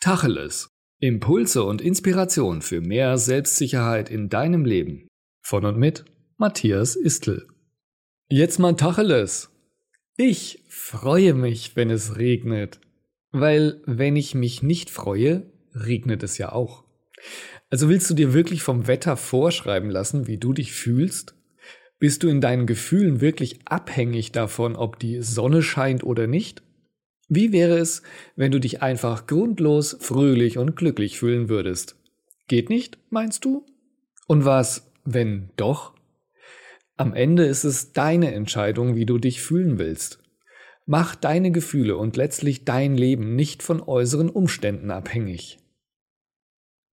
Tacheles. Impulse und Inspiration für mehr Selbstsicherheit in deinem Leben. Von und mit Matthias Istl. Jetzt mal Tacheles. Ich freue mich, wenn es regnet. Weil wenn ich mich nicht freue, regnet es ja auch. Also willst du dir wirklich vom Wetter vorschreiben lassen, wie du dich fühlst? Bist du in deinen Gefühlen wirklich abhängig davon, ob die Sonne scheint oder nicht? Wie wäre es, wenn du dich einfach grundlos fröhlich und glücklich fühlen würdest? Geht nicht, meinst du? Und was, wenn doch? Am Ende ist es deine Entscheidung, wie du dich fühlen willst. Mach deine Gefühle und letztlich dein Leben nicht von äußeren Umständen abhängig.